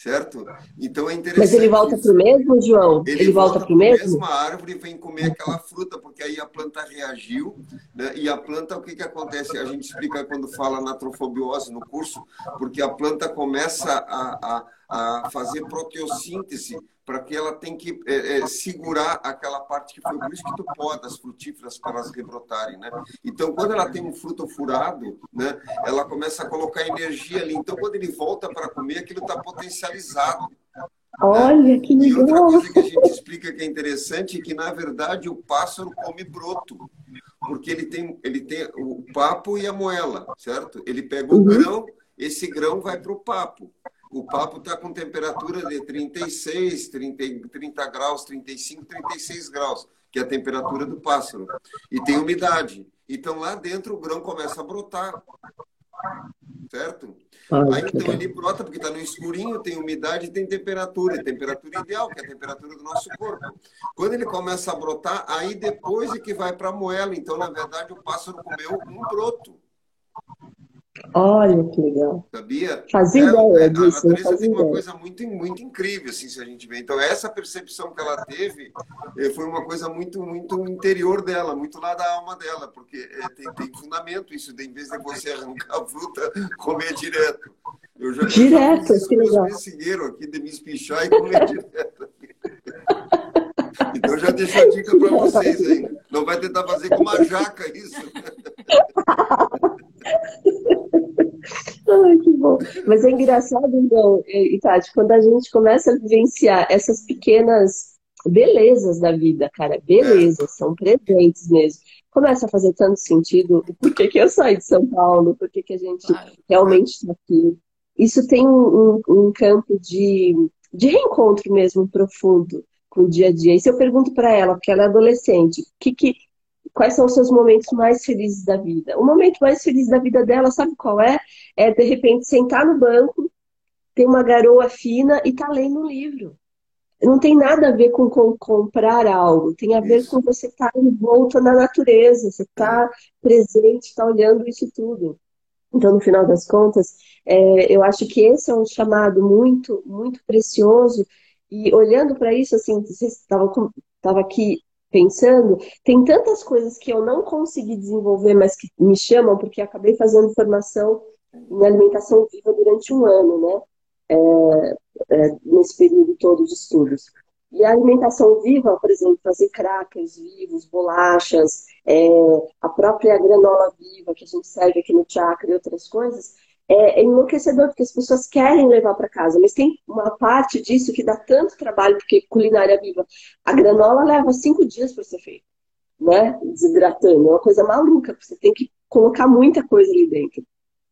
certo? Então é interessante. Mas ele volta para o mesmo, João? Ele, ele volta para o mesmo? mesma árvore e vem comer aquela fruta, porque aí a planta reagiu, né? E a planta, o que, que acontece? A gente explica quando fala na trofobiose no curso, porque a planta começa a, a, a fazer proteossíntese para que ela tem que é, é, segurar aquela parte que foi por isso que tu poda as frutíferas para elas rebrotarem, né? Então, quando ela tem um fruto furado, né, ela começa a colocar energia ali. Então, quando ele volta para comer, aquilo está potencializado. Olha, né? que legal! E outra coisa que a gente explica que é interessante é que, na verdade, o pássaro come broto. Porque ele tem, ele tem o papo e a moela, certo? Ele pega o uhum. grão, esse grão vai para o papo o papo está com temperatura de 36, 30, 30 graus, 35, 36 graus, que é a temperatura do pássaro. E tem umidade. Então lá dentro o grão começa a brotar. Certo? Aí então ele brota porque está no escurinho, tem umidade e tem temperatura, e temperatura ideal, que é a temperatura do nosso corpo. Quando ele começa a brotar, aí depois é que vai para a moela. Então, na verdade, o pássaro comeu um broto. Olha que legal. Sabia? Fazia é, ideia disso. A natureza tem uma coisa muito, muito incrível, assim, se a gente vê. Então, essa percepção que ela teve eh, foi uma coisa muito, muito interior dela, muito lá da alma dela, porque é, tem, tem fundamento isso, de, em vez de você arrancar a fruta, comer direto. Eu já, direto, eu já que legal. Aqui de me espichar e comer direto. Então, já deixo a dica para vocês aí. Não vai tentar fazer com uma jaca isso. Ai, que bom. Mas é engraçado, então, Itati, quando a gente começa a vivenciar essas pequenas belezas da vida, cara, belezas, são presentes mesmo. Começa a fazer tanto sentido por que, que eu saí de São Paulo, por que, que a gente claro. realmente está aqui. Isso tem um, um, campo de, de reencontro mesmo profundo com o dia a dia. E se eu pergunto para ela, porque ela é adolescente, o que, que quais são os seus momentos mais felizes da vida. O momento mais feliz da vida dela, sabe qual é? É de repente sentar no banco, ter uma garoa fina e tá lendo um livro. Não tem nada a ver com, com comprar algo, tem a ver isso. com você estar tá envolta na natureza, você está presente, está olhando isso tudo. Então, no final das contas, é, eu acho que esse é um chamado muito, muito precioso. E olhando para isso, assim, você estava aqui pensando, tem tantas coisas que eu não consegui desenvolver, mas que me chamam, porque acabei fazendo formação em alimentação viva durante um ano, né? É, é, nesse período todo de estudos. E a alimentação viva, por exemplo, fazer crackers vivos, bolachas, é, a própria granola viva que a gente serve aqui no chakra e outras coisas, é, é enlouquecedor, porque as pessoas querem levar para casa, mas tem uma parte disso que dá tanto trabalho, porque culinária viva, a granola leva cinco dias para ser feita, né? Desidratando, é uma coisa maluca, você tem que colocar muita coisa ali dentro.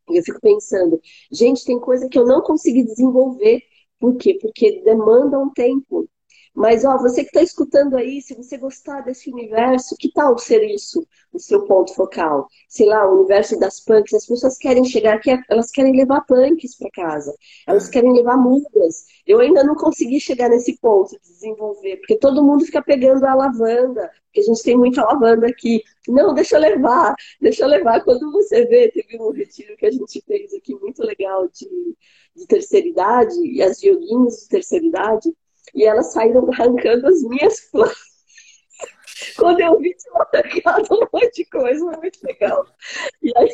E eu fico pensando, gente, tem coisa que eu não consegui desenvolver, por quê? Porque demanda um tempo. Mas, ó, você que está escutando aí, se você gostar desse universo, que tal ser isso o seu ponto focal? Sei lá, o universo das punks, as pessoas querem chegar aqui, elas querem levar punks para casa, elas é. querem levar mudas. Eu ainda não consegui chegar nesse ponto de desenvolver, porque todo mundo fica pegando a lavanda, porque a gente tem muita lavanda aqui. Não, deixa eu levar, deixa eu levar. Quando você vê, teve um retiro que a gente fez aqui muito legal de, de terceira idade, e as yoguinhas de terceira idade, e elas saíram arrancando as minhas plantas. Quando eu vi, tinha pegado um monte de coisa, foi muito legal. E aí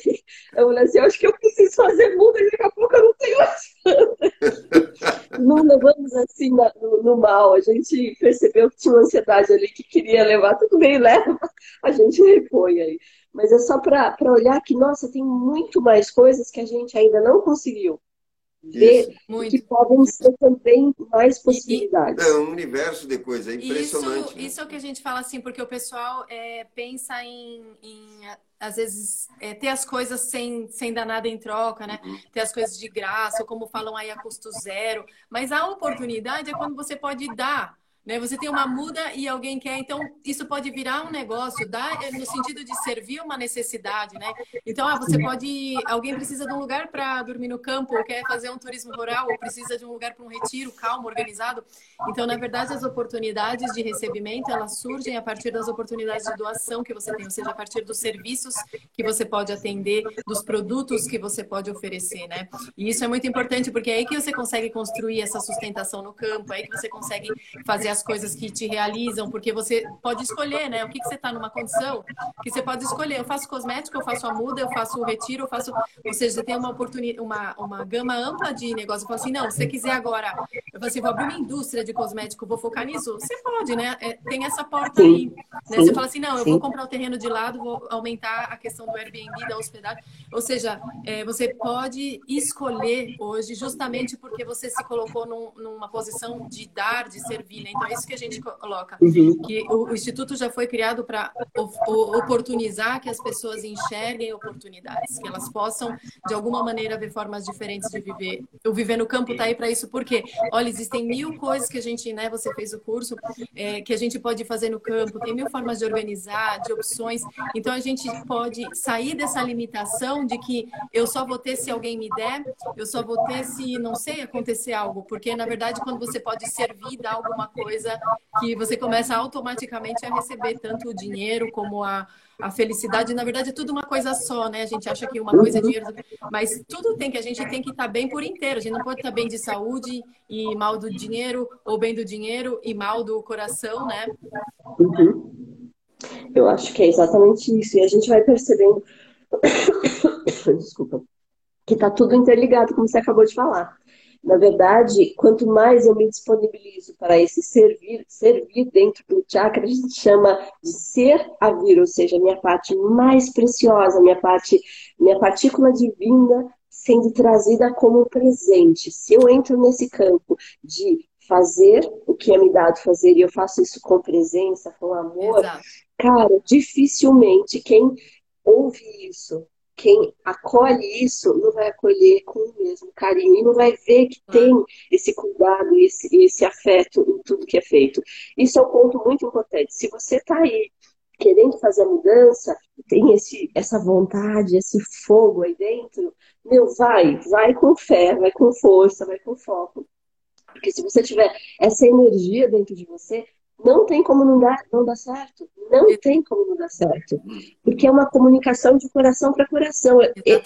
eu falei assim, eu acho que eu preciso fazer muda e daqui a pouco eu não tenho mais Não levamos assim no, no, mal, a gente percebeu que tinha uma ansiedade ali que queria levar, tudo bem, leva, a gente repõe aí. Mas é só para olhar que, nossa, tem muito mais coisas que a gente ainda não conseguiu ver que podem ser também mais possibilidades. É um universo de coisas, é impressionante. Isso, né? isso é o que a gente fala assim, porque o pessoal é, pensa em, em às vezes, é, ter as coisas sem, sem dar nada em troca, né? Uhum. Ter as coisas de graça, ou como falam aí, a custo zero. Mas a oportunidade é quando você pode dar né? Você tem uma muda e alguém quer, então isso pode virar um negócio, dá no sentido de servir uma necessidade, né? Então, ah, você pode, alguém precisa de um lugar para dormir no campo, ou quer fazer um turismo rural, ou precisa de um lugar para um retiro calmo, organizado. Então, na verdade, as oportunidades de recebimento, elas surgem a partir das oportunidades de doação que você tem, ou seja, a partir dos serviços que você pode atender, dos produtos que você pode oferecer, né? E isso é muito importante, porque é aí que você consegue construir essa sustentação no campo, é aí que você consegue fazer as coisas que te realizam, porque você pode escolher, né? O que, que você está numa condição que você pode escolher. Eu faço cosmético, eu faço a muda, eu faço o retiro, eu faço. Ou seja, você tem uma oportunidade, uma, uma gama ampla de negócio. Eu falo assim, não, se você quiser agora, eu falo assim, vou abrir uma indústria de cosmético, vou focar nisso. Você pode, né? É, tem essa porta aí. Né? Você fala assim, não, eu vou comprar o terreno de lado, vou aumentar a questão do Airbnb, da hospedagem. Ou seja, é, você pode escolher hoje, justamente porque você se colocou num, numa posição de dar, de servir, né? Então, é isso que a gente coloca. Uhum. Que o, o, Instituto já foi criado para oportunizar que as pessoas enxerguem oportunidades, que elas possam, de alguma maneira, ver formas diferentes de viver. O Viver no Campo está aí para isso, porque, olha, existem mil coisas que a gente, né, você fez o curso, é, que a gente pode fazer no campo, tem mil formas de organizar, de opções. Então, a gente pode sair dessa limitação de que eu só vou ter se alguém me der, eu só vou ter se, não sei, acontecer algo, porque, na verdade, quando você pode servir, dar alguma coisa que você começa automaticamente a receber tanto o dinheiro como a, a felicidade, na verdade, é tudo uma coisa só, né? A gente acha que uma coisa é dinheiro, mas tudo tem que a gente tem que estar bem por inteiro. A gente não pode estar bem de saúde e mal do dinheiro, ou bem do dinheiro e mal do coração, né? Uhum. Eu acho que é exatamente isso. E a gente vai percebendo, desculpa, que está tudo interligado, como você acabou de falar. Na verdade, quanto mais eu me disponibilizo para esse servir, servir dentro do chakra, a gente chama de ser a vir, ou seja, a minha parte mais preciosa, minha parte, minha partícula divina sendo trazida como presente. Se eu entro nesse campo de fazer o que é me dado fazer e eu faço isso com presença, com amor, Exato. cara, dificilmente quem ouve isso quem acolhe isso não vai acolher com o mesmo carinho e não vai ver que tem esse cuidado, esse, esse afeto em tudo que é feito. Isso é um ponto muito importante. Se você está aí querendo fazer a mudança, tem esse, essa vontade, esse fogo aí dentro, meu, vai, vai com fé, vai com força, vai com foco. Porque se você tiver essa energia dentro de você, não tem como não dar, não dar certo. Não tem como não dar certo. Porque é uma comunicação de coração para coração.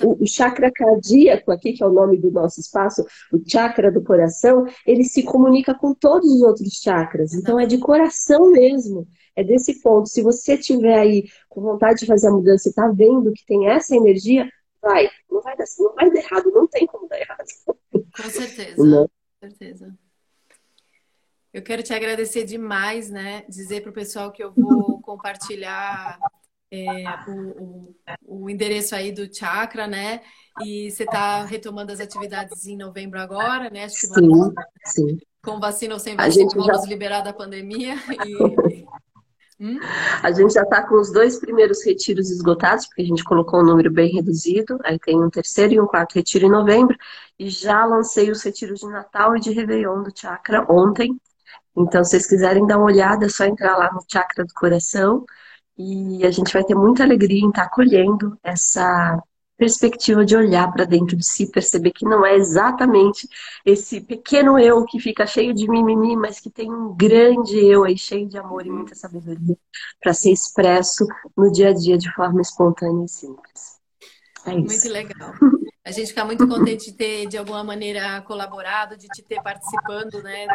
O, o chakra cardíaco, aqui, que é o nome do nosso espaço, o chakra do coração, ele se comunica com todos os outros chakras. Então é de coração mesmo. É desse ponto. Se você tiver aí com vontade de fazer a mudança e está vendo que tem essa energia, vai. Não vai dar, não vai dar errado. Não tem como dar errado. Com certeza. Não. Com certeza. Eu quero te agradecer demais, né? Dizer para o pessoal que eu vou compartilhar é, o, o, o, endereço aí do chakra, né? E você está retomando as atividades em novembro agora, né? Acho que sim, vamos, sim. Com vacina ou sem vacina, vamos já... liberar da pandemia. E... Hum? A gente já está com os dois primeiros retiros esgotados, porque a gente colocou um número bem reduzido. Aí tem um terceiro e um quarto retiro em novembro. E já lancei os retiros de Natal e de Réveillon do Chakra ontem. Então, se vocês quiserem dar uma olhada, é só entrar lá no Chakra do Coração e a gente vai ter muita alegria em estar acolhendo essa perspectiva de olhar para dentro de si, perceber que não é exatamente esse pequeno eu que fica cheio de mimimi, mas que tem um grande eu aí cheio de amor e muita sabedoria para ser expresso no dia a dia de forma espontânea e simples. É isso. Muito legal. A gente fica muito contente de ter, de alguma maneira, colaborado, de te ter participando né,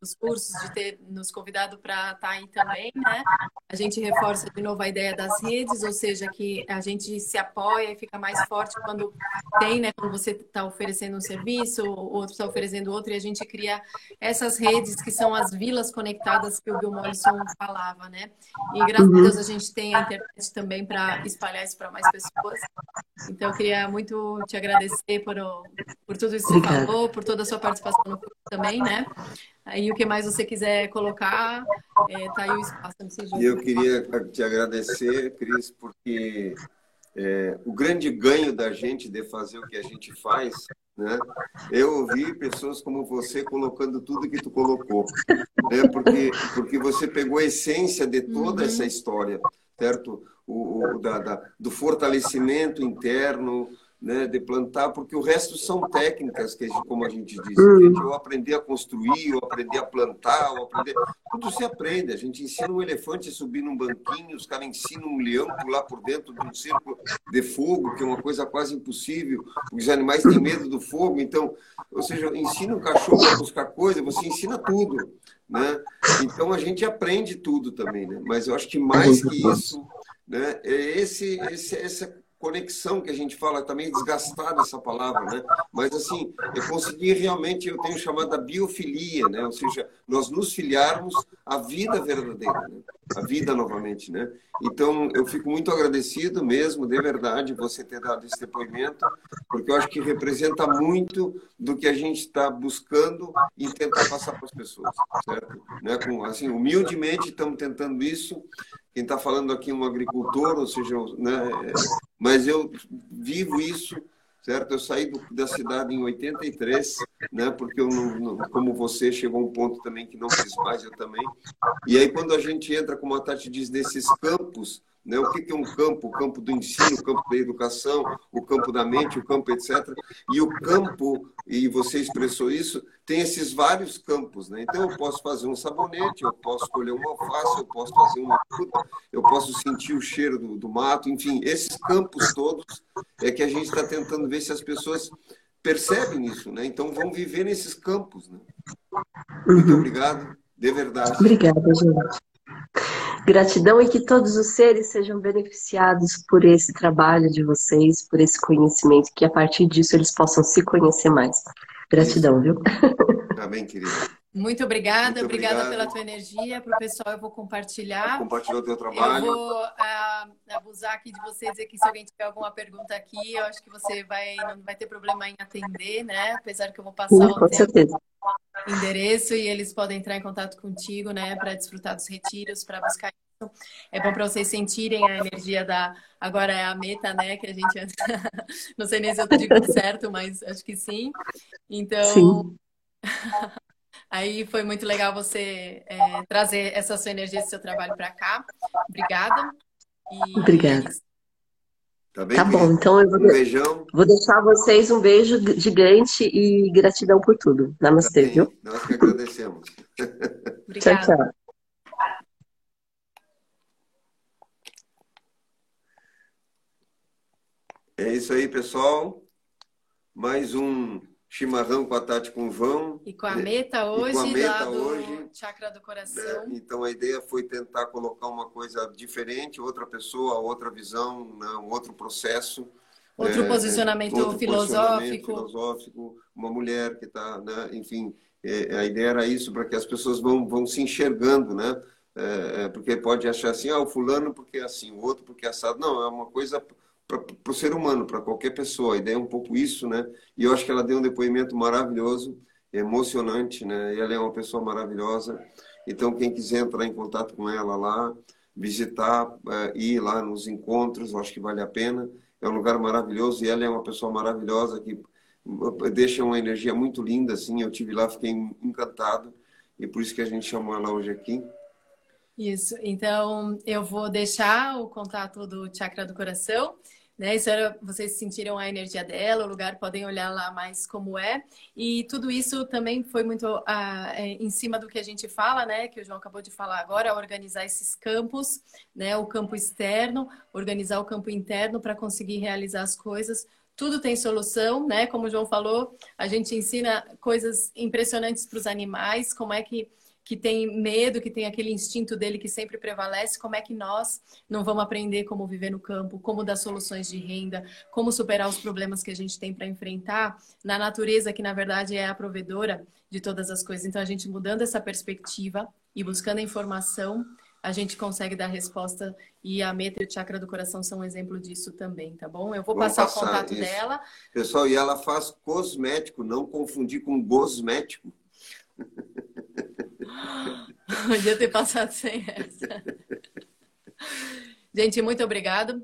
dos cursos, de ter nos convidado para estar tá aí também. Né? A gente reforça de novo a ideia das redes, ou seja, que a gente se apoia e fica mais forte quando tem, né, quando você está oferecendo um serviço, o outro está oferecendo outro, e a gente cria essas redes que são as vilas conectadas que o Bill Mollison falava. Né? E graças a Deus a gente tem a internet também para espalhar isso para mais pessoas. Então, eu queria muito te agradecer por, por tudo isso que você falou, por toda a sua participação no curso também, né? Aí o que mais você quiser colocar, é, tá aí o espaço. Eu queria te agradecer, Cris, porque é, o grande ganho da gente de fazer o que a gente faz, né? Eu ouvi pessoas como você colocando tudo que tu colocou, né? Porque porque você pegou a essência de toda uhum. essa história, certo? O, o da, da, do fortalecimento interno, né, de plantar, porque o resto são técnicas, que como a gente diz, uhum. aprender a construir, eu aprender a plantar, eu aprender... tudo se aprende. A gente ensina um elefante a subir num banquinho, os caras ensinam um leão a pular por dentro de um círculo de fogo, que é uma coisa quase impossível. Os animais têm medo do fogo, então, ou seja, ensina um cachorro a buscar coisa, você ensina tudo. Né? Então a gente aprende tudo também, né? mas eu acho que mais que isso, né, é esse, esse, essa conexão que a gente fala, também desgastada essa palavra, né? Mas assim, eu consegui realmente, eu tenho chamada biofilia, né? Ou seja, nós nos filiarmos à vida verdadeira, né? a vida novamente, né? Então, eu fico muito agradecido mesmo, de verdade, você ter dado esse depoimento, porque eu acho que representa muito do que a gente está buscando e tentar passar para as pessoas, certo? Né? Com, assim, humildemente estamos tentando isso. Quem está falando aqui é um agricultor, ou seja, né? mas eu vivo isso certo? Eu saí do, da cidade em 83, né? Porque eu não, não, como você chegou um ponto também que não fiz mais, eu também. E aí quando a gente entra, como a Tati diz, nesses campos né? O que é um campo? O campo do ensino, o campo da educação, o campo da mente, o campo etc. E o campo, e você expressou isso, tem esses vários campos. Né? Então, eu posso fazer um sabonete, eu posso colher uma alface, eu posso fazer uma fruta, eu posso sentir o cheiro do, do mato, enfim, esses campos todos é que a gente está tentando ver se as pessoas percebem isso. Né? Então, vão viver nesses campos. Né? Muito uhum. obrigado, de verdade. Obrigada, gente. Gratidão e que todos os seres sejam beneficiados por esse trabalho de vocês, por esse conhecimento, que a partir disso eles possam se conhecer mais. Gratidão, Isso. viu? Amém, querida. Muito obrigada, Muito obrigada pela tua energia. Para o pessoal, eu vou compartilhar. Compartilhar o teu trabalho. Eu vou uh, abusar aqui de você dizer que se alguém tiver alguma pergunta aqui, eu acho que você vai não vai ter problema em atender, né? Apesar que eu vou passar Sim, o com tempo, certeza. endereço e eles podem entrar em contato contigo, né? Para desfrutar dos retiros, para buscar isso. É bom para vocês sentirem a energia da. Agora é a meta, né? Que a gente. não sei nem se eu digo certo, mas acho que sim. Então. Sim. Aí foi muito legal você é, trazer essa sua energia, esse seu trabalho para cá. Obrigada. E Obrigada. É tá, bem, tá bom, então eu vou, um beijão. vou deixar vocês um beijo gigante e gratidão por tudo. Namastê, tá viu? Nós que agradecemos. Tchau, tchau. É isso aí, pessoal. Mais um chimarrão com a Tati com o João. E com a Meta hoje, a meta lá do hoje, Chakra do Coração. Né? Então a ideia foi tentar colocar uma coisa diferente, outra pessoa, outra visão, né? um outro processo. Outro, é, posicionamento, outro filosófico. posicionamento filosófico. Uma mulher que está, né? enfim, é, a ideia era isso, para que as pessoas vão, vão se enxergando, né? É, é porque pode achar assim, ah, o fulano porque é assim, o outro porque é assado. Não, é uma coisa para o ser humano, para qualquer pessoa. A ideia é um pouco isso, né? E eu acho que ela deu um depoimento maravilhoso, emocionante, né? Ela é uma pessoa maravilhosa. Então, quem quiser entrar em contato com ela lá, visitar, é, ir lá nos encontros, eu acho que vale a pena. É um lugar maravilhoso e ela é uma pessoa maravilhosa que deixa uma energia muito linda, assim. Eu tive lá, fiquei encantado e por isso que a gente chamou ela hoje aqui. Isso. Então, eu vou deixar o contato do Chakra do Coração né? Isso era, vocês sentiram a energia dela, o lugar, podem olhar lá mais como é. E tudo isso também foi muito ah, é, em cima do que a gente fala, né? Que o João acabou de falar agora, organizar esses campos, né? O campo externo, organizar o campo interno para conseguir realizar as coisas. Tudo tem solução, né? Como o João falou, a gente ensina coisas impressionantes para os animais, como é que que tem medo, que tem aquele instinto dele que sempre prevalece, como é que nós não vamos aprender como viver no campo, como dar soluções de renda, como superar os problemas que a gente tem para enfrentar na natureza, que na verdade é a provedora de todas as coisas. Então, a gente mudando essa perspectiva e buscando a informação, a gente consegue dar resposta e a Meta e o Chakra do Coração são um exemplo disso também, tá bom? Eu vou passar, passar, o contato isso. dela. Pessoal, e ela faz cosmético, não confundir com cosmético. Podia ter passado sem essa. Gente, muito obrigado.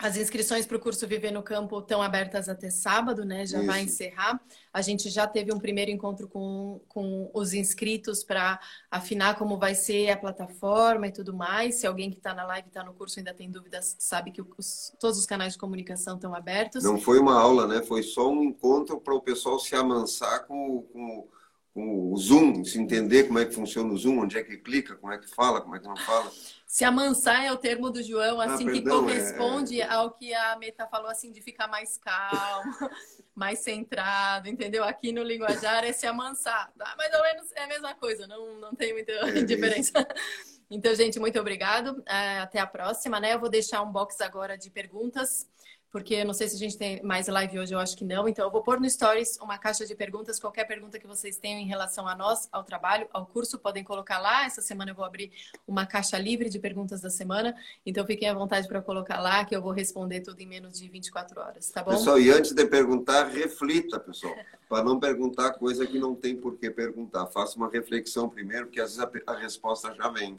As inscrições para o curso Viver no Campo estão abertas até sábado, né? Já Isso. vai encerrar. A gente já teve um primeiro encontro com, com os inscritos para afinar como vai ser a plataforma e tudo mais. Se alguém que está na live está no curso ainda tem dúvidas, sabe que os, todos os canais de comunicação estão abertos. Não foi uma aula, né? Foi só um encontro para o pessoal se amansar com, com com o Zoom, se entender como é que funciona o Zoom, onde é que clica, como é que fala, como é que não fala. Se amansar é o termo do João, ah, assim, ah, perdão, que corresponde é, é... ao que a Meta falou, assim, de ficar mais calmo, mais centrado, entendeu? Aqui no linguajar é se amansar. Ah, mais ou menos é a mesma coisa, não, não tem muita é diferença. Então, gente, muito obrigado. É, até a próxima, né? Eu vou deixar um box agora de perguntas porque eu não sei se a gente tem mais live hoje, eu acho que não. Então, eu vou pôr no Stories uma caixa de perguntas. Qualquer pergunta que vocês tenham em relação a nós, ao trabalho, ao curso, podem colocar lá. Essa semana eu vou abrir uma caixa livre de perguntas da semana. Então, fiquem à vontade para colocar lá, que eu vou responder tudo em menos de 24 horas, tá bom? Pessoal, e antes de perguntar, reflita, pessoal. para não perguntar coisa que não tem por que perguntar. Faça uma reflexão primeiro, porque às vezes a, a resposta já vem.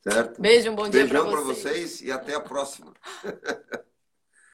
Certo? Beijo, um bom dia para vocês. vocês e até a próxima.